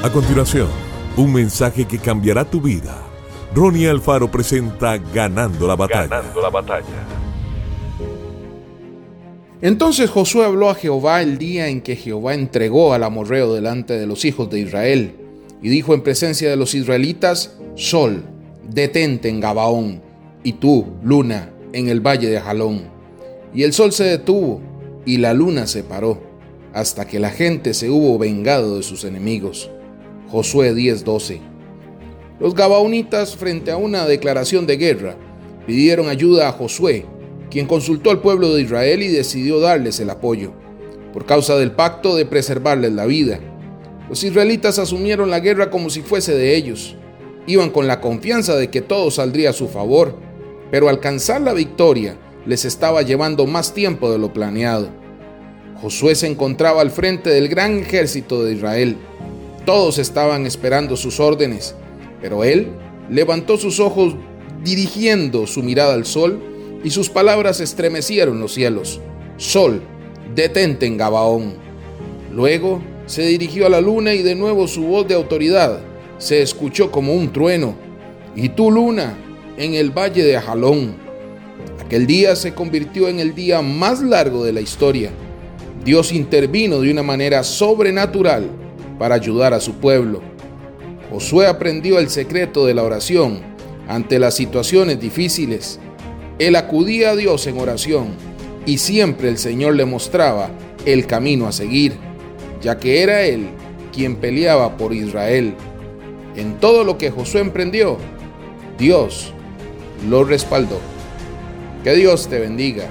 A continuación, un mensaje que cambiará tu vida. Ronnie Alfaro presenta Ganando la batalla. Ganando la batalla. Entonces Josué habló a Jehová el día en que Jehová entregó al amorreo delante de los hijos de Israel, y dijo en presencia de los israelitas, Sol, detente en Gabaón, y tú, luna, en el valle de Jalón. Y el sol se detuvo, y la luna se paró, hasta que la gente se hubo vengado de sus enemigos. Josué 10:12. Los Gabaonitas, frente a una declaración de guerra, pidieron ayuda a Josué, quien consultó al pueblo de Israel y decidió darles el apoyo, por causa del pacto de preservarles la vida. Los israelitas asumieron la guerra como si fuese de ellos. Iban con la confianza de que todo saldría a su favor, pero alcanzar la victoria les estaba llevando más tiempo de lo planeado. Josué se encontraba al frente del gran ejército de Israel todos estaban esperando sus órdenes, pero él levantó sus ojos dirigiendo su mirada al sol y sus palabras estremecieron los cielos. Sol, detente en Gabaón. Luego se dirigió a la luna y de nuevo su voz de autoridad se escuchó como un trueno. Y tú, luna, en el valle de Ajalón. Aquel día se convirtió en el día más largo de la historia. Dios intervino de una manera sobrenatural para ayudar a su pueblo. Josué aprendió el secreto de la oración ante las situaciones difíciles. Él acudía a Dios en oración y siempre el Señor le mostraba el camino a seguir, ya que era Él quien peleaba por Israel. En todo lo que Josué emprendió, Dios lo respaldó. Que Dios te bendiga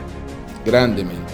grandemente.